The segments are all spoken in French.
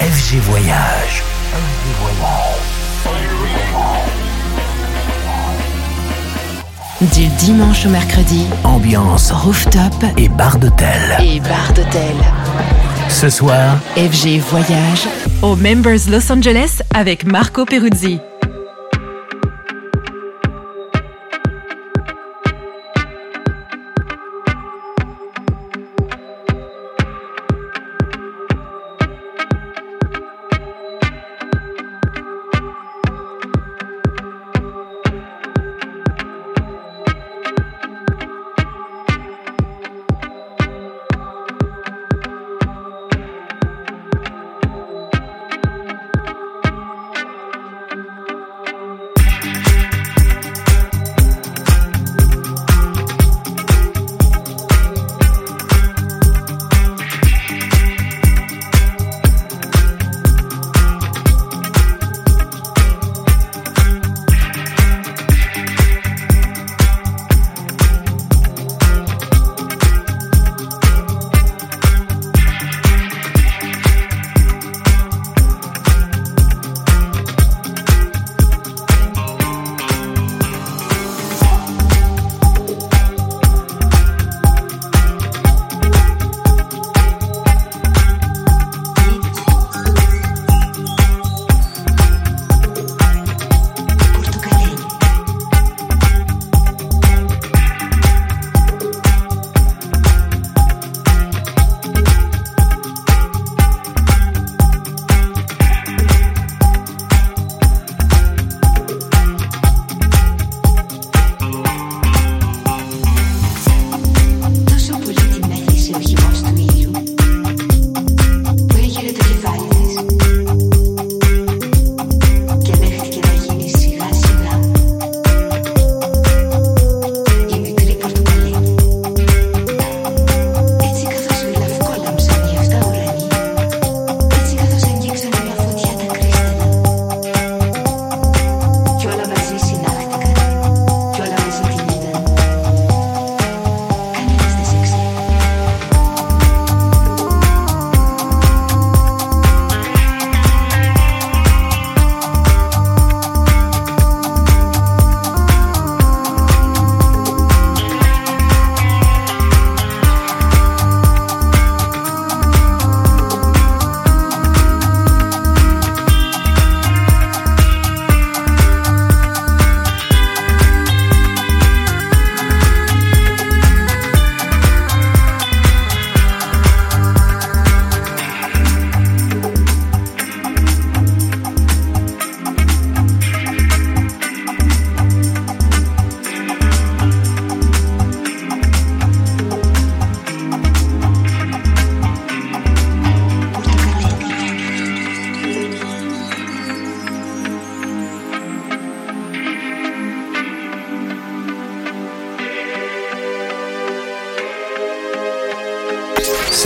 FG Voyage. Du dimanche au mercredi, Ambiance rooftop et bar d'hôtel. et bar d'hôtel. Ce soir, FG Voyage Au Members Los Angeles avec Marco Peruzzi.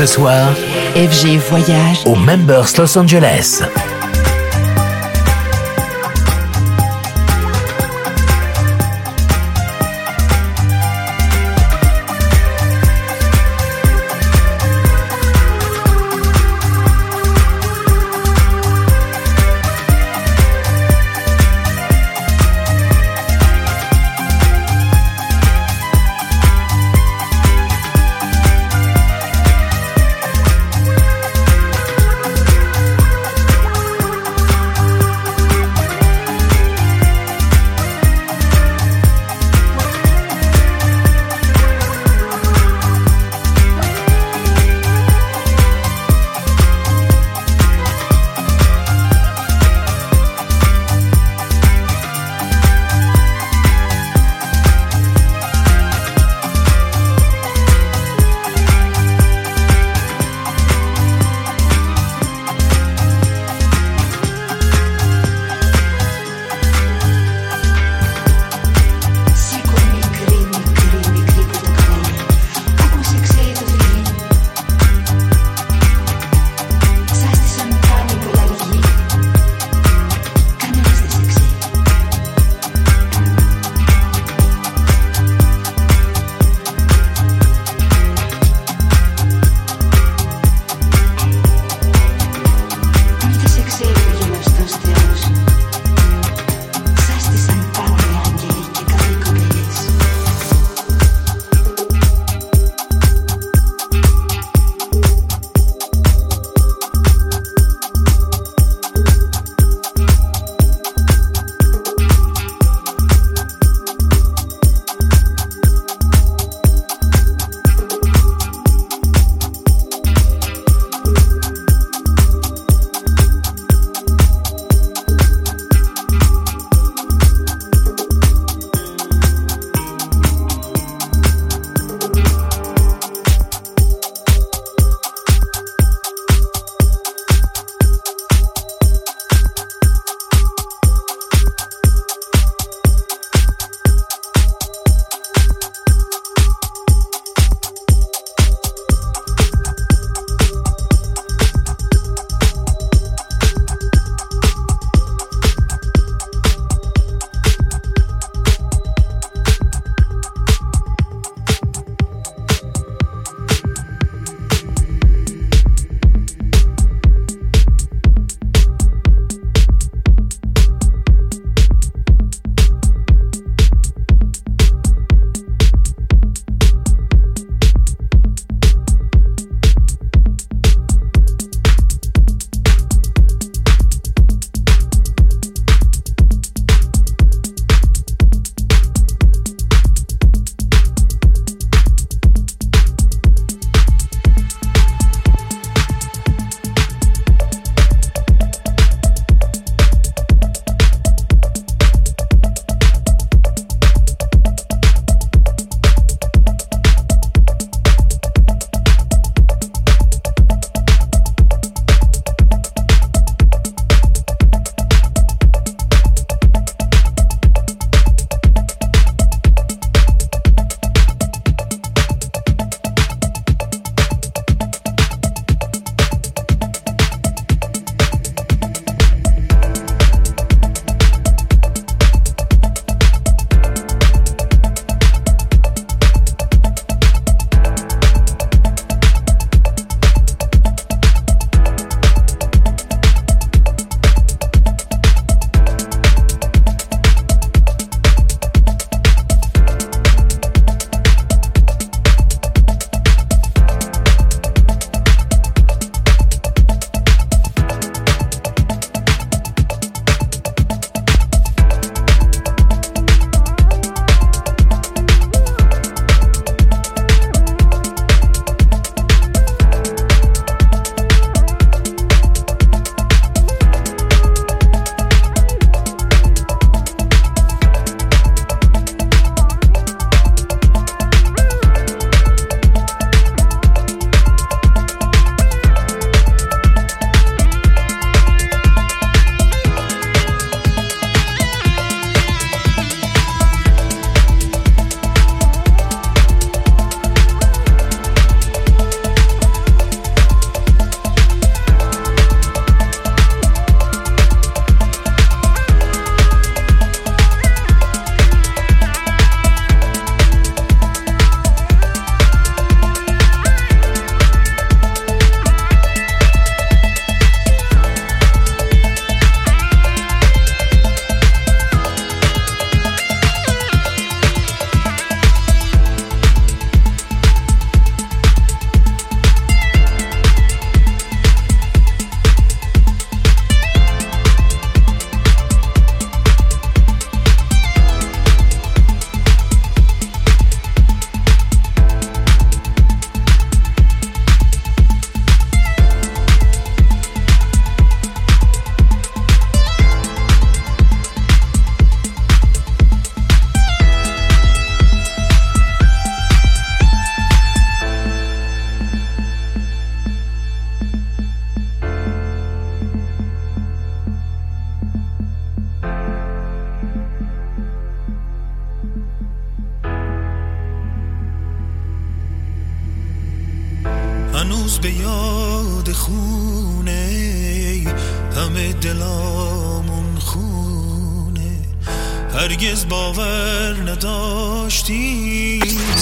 Ce soir, FG Voyage au Members Los Angeles.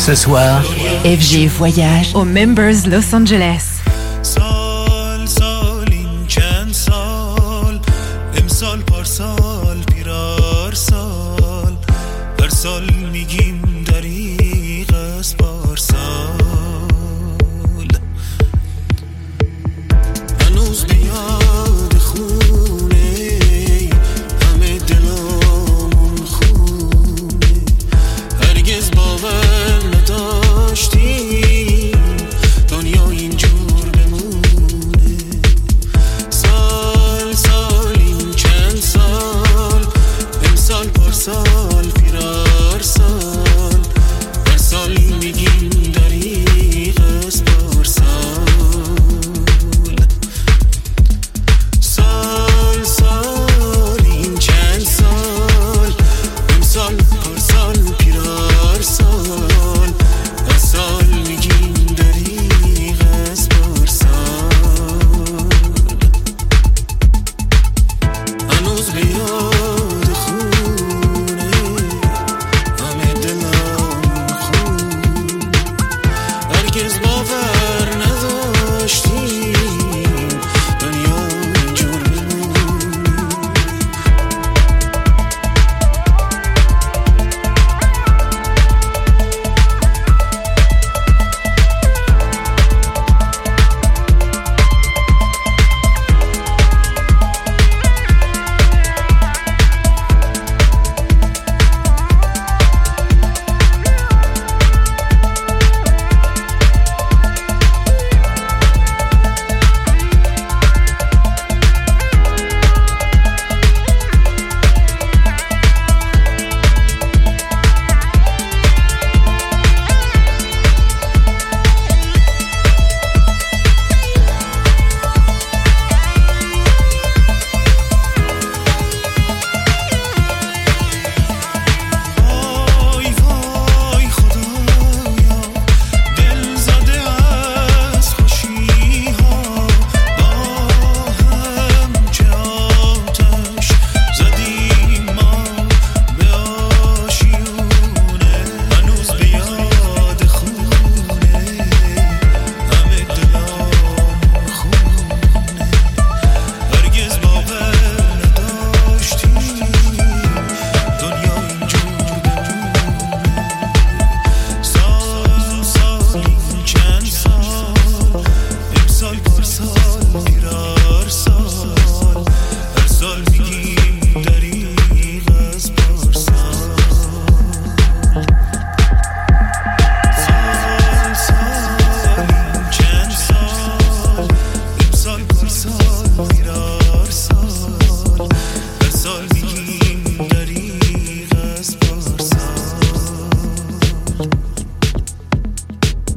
Ce soir, FG Voyage Au Members Los Angeles.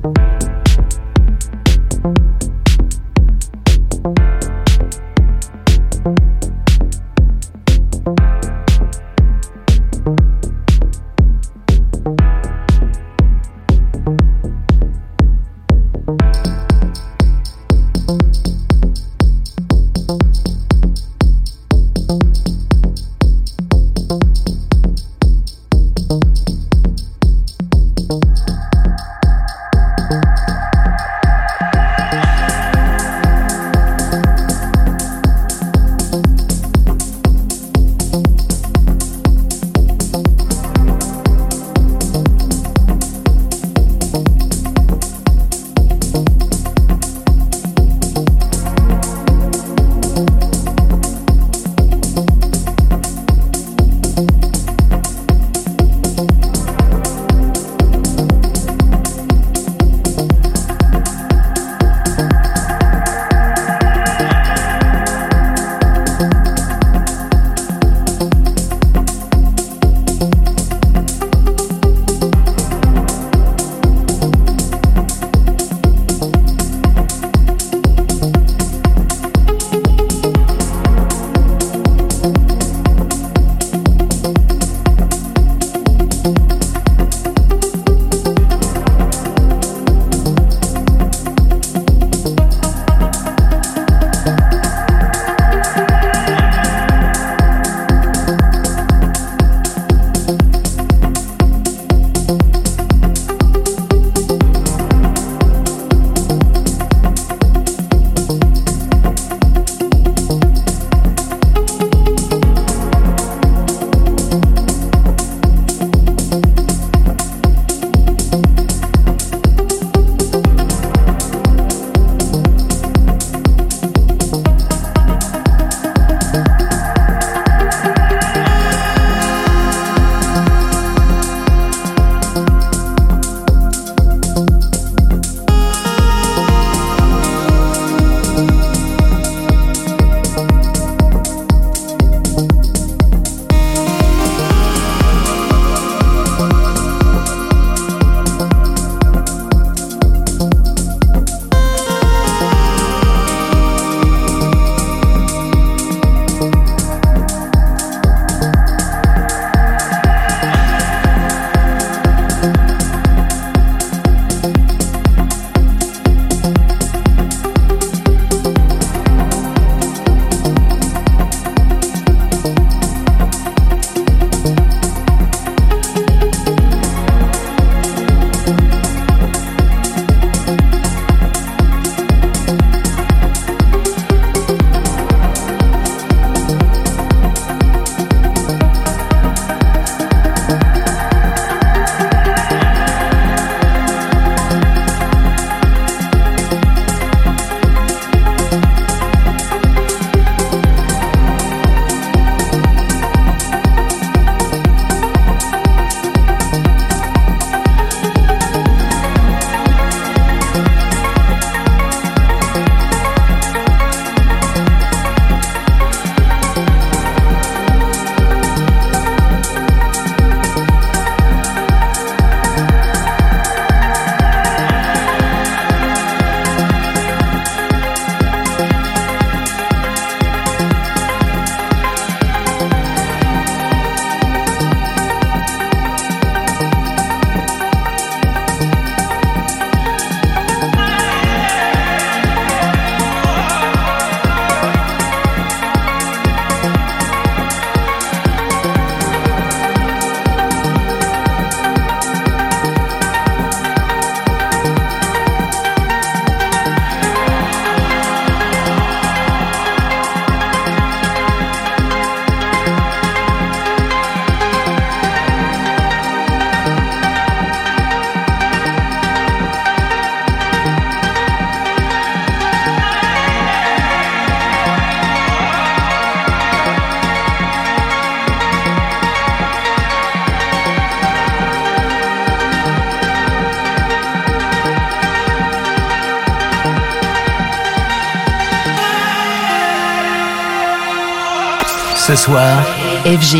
Ce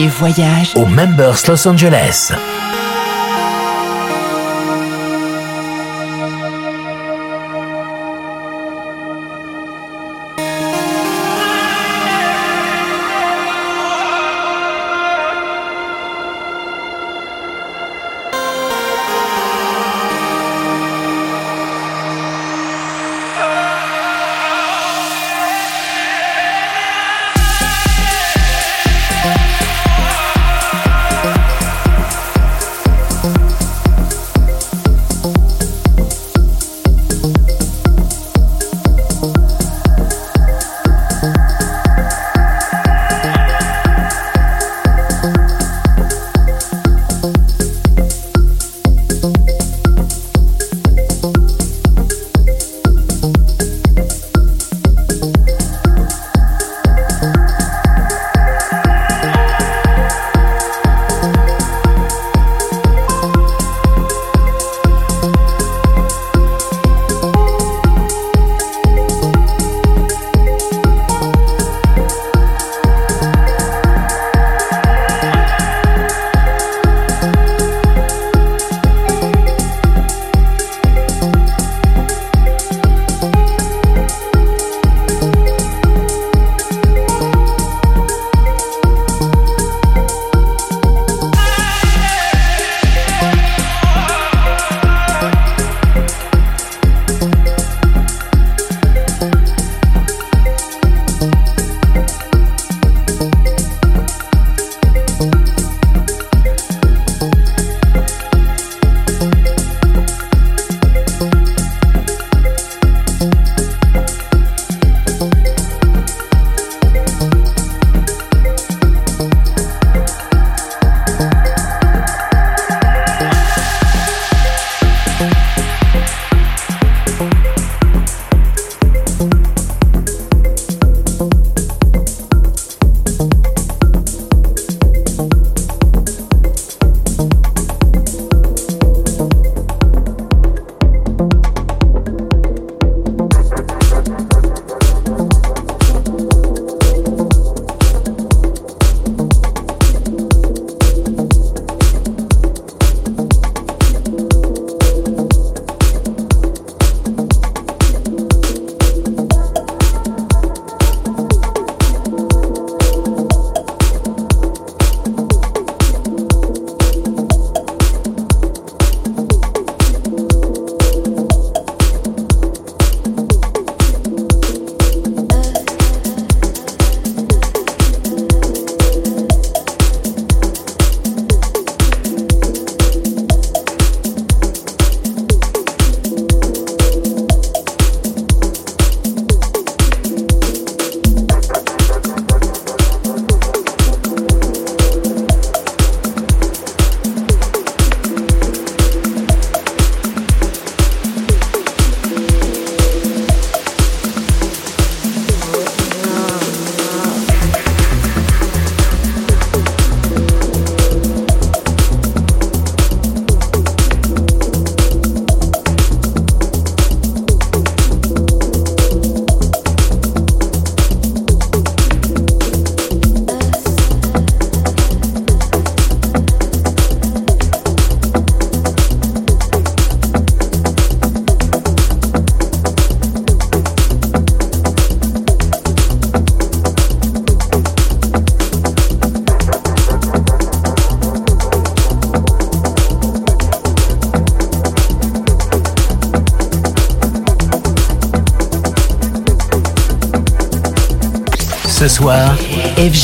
Voyage au Members Los Angeles.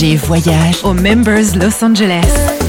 Voyage au Members Los Angeles.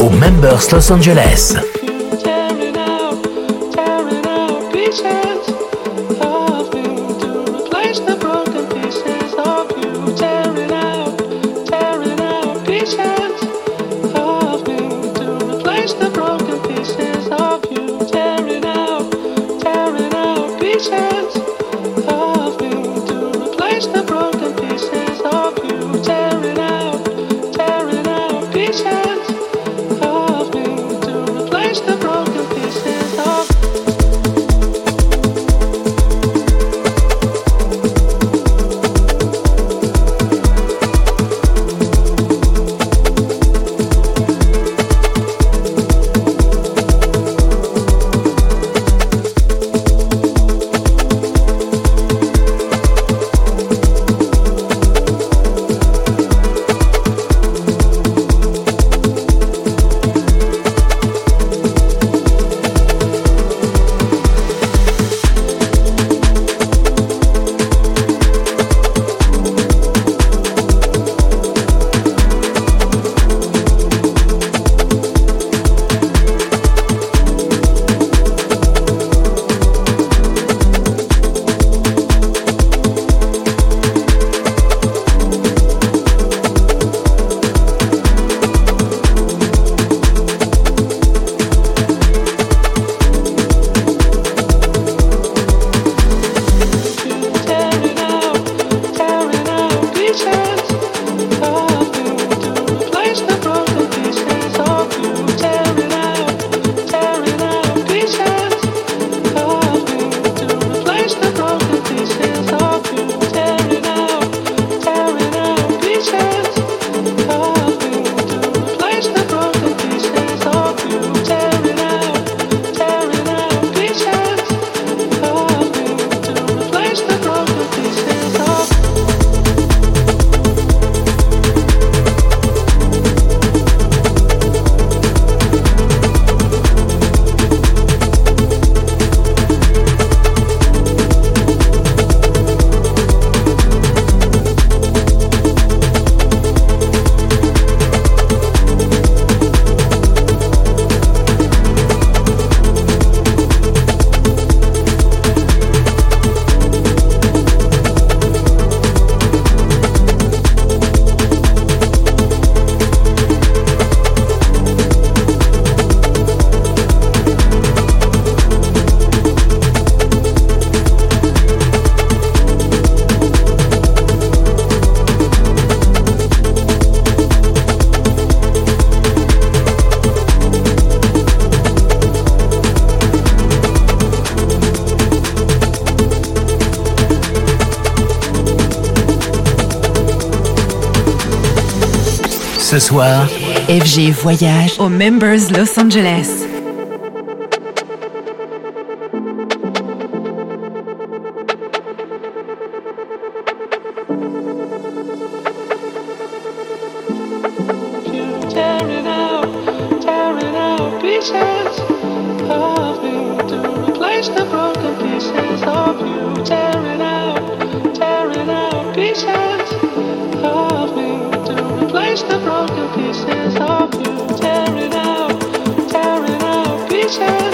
au Members Los Angeles. J'ai Voyage aux Members Los Angeles. creature.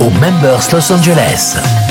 au Members Los Angeles.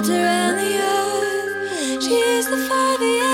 water and the earth. She is the fire, the earth.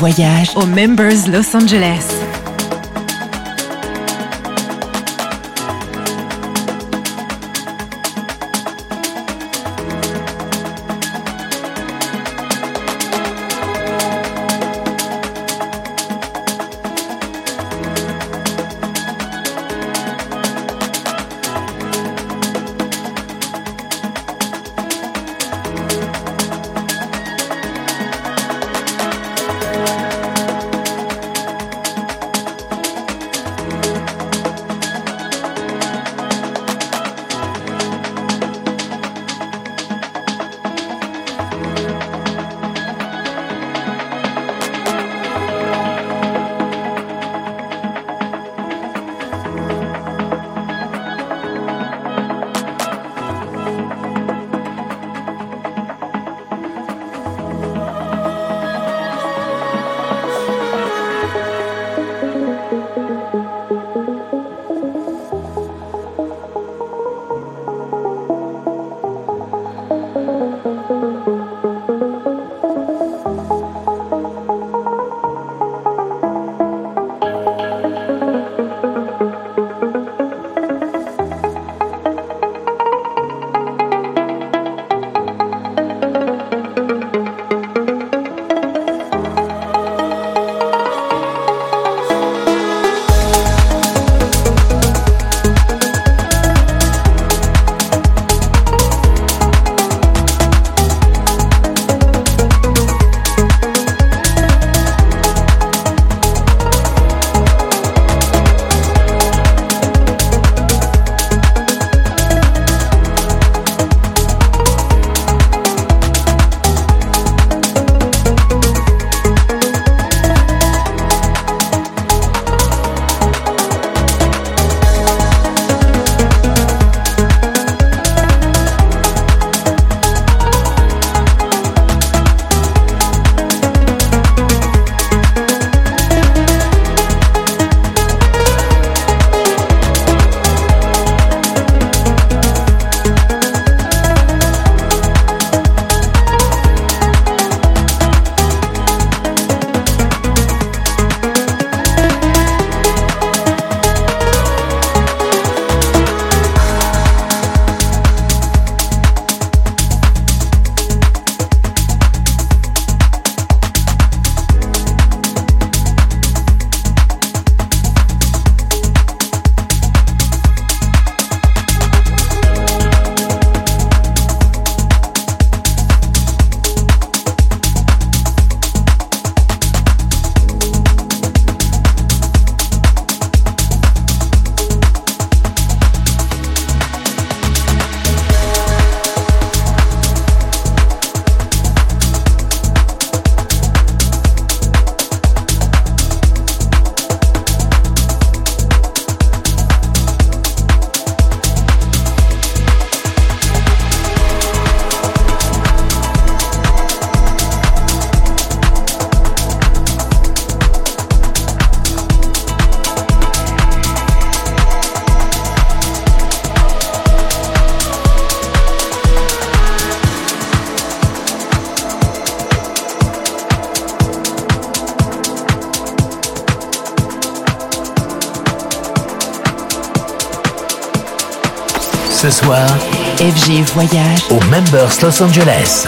Voyage au Members Los Angeles. Voyage au Members Los Angeles.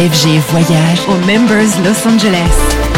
FG Voyage au Members Los Angeles.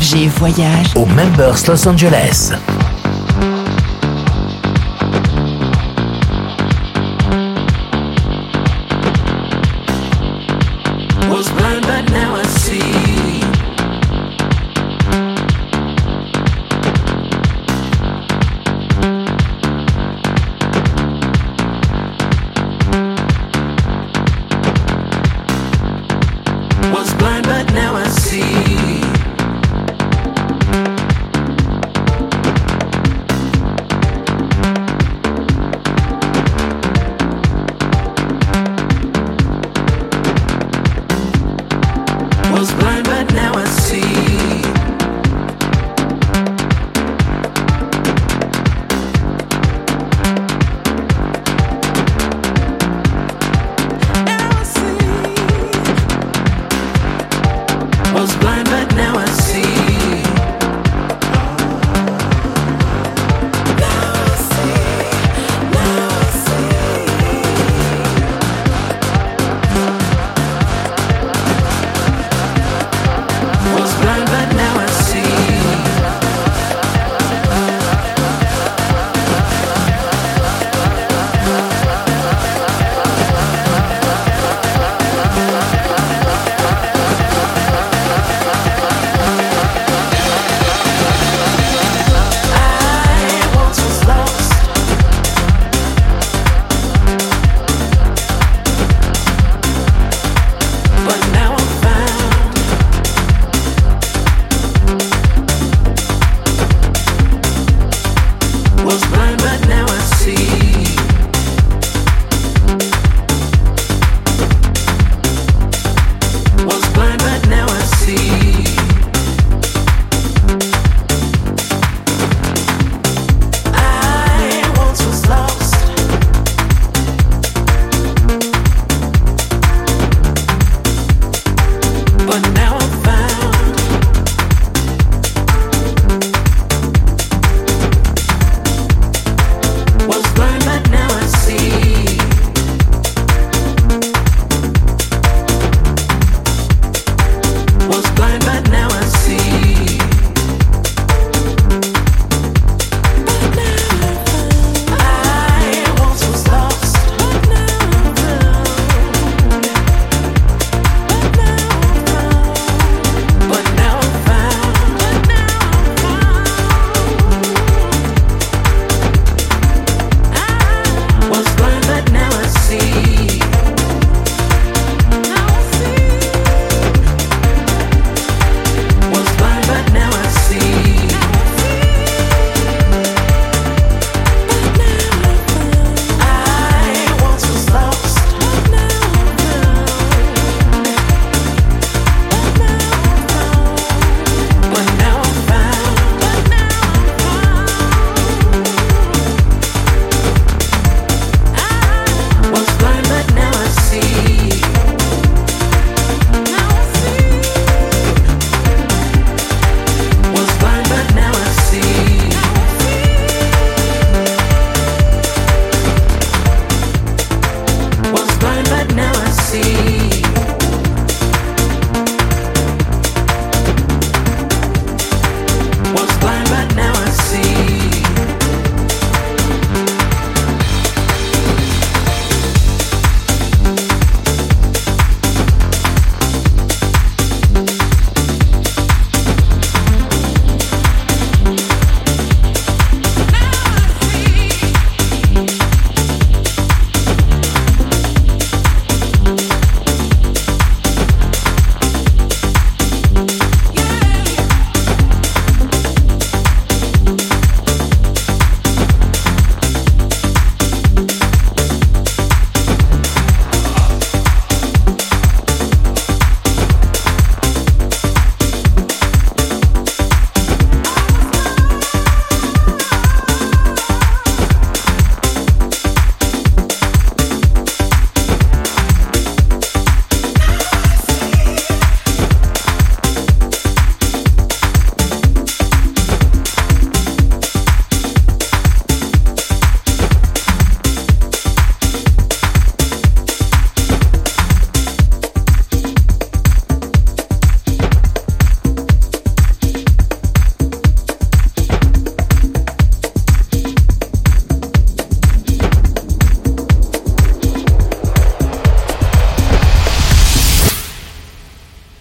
FG Voyage au Members Los Angeles.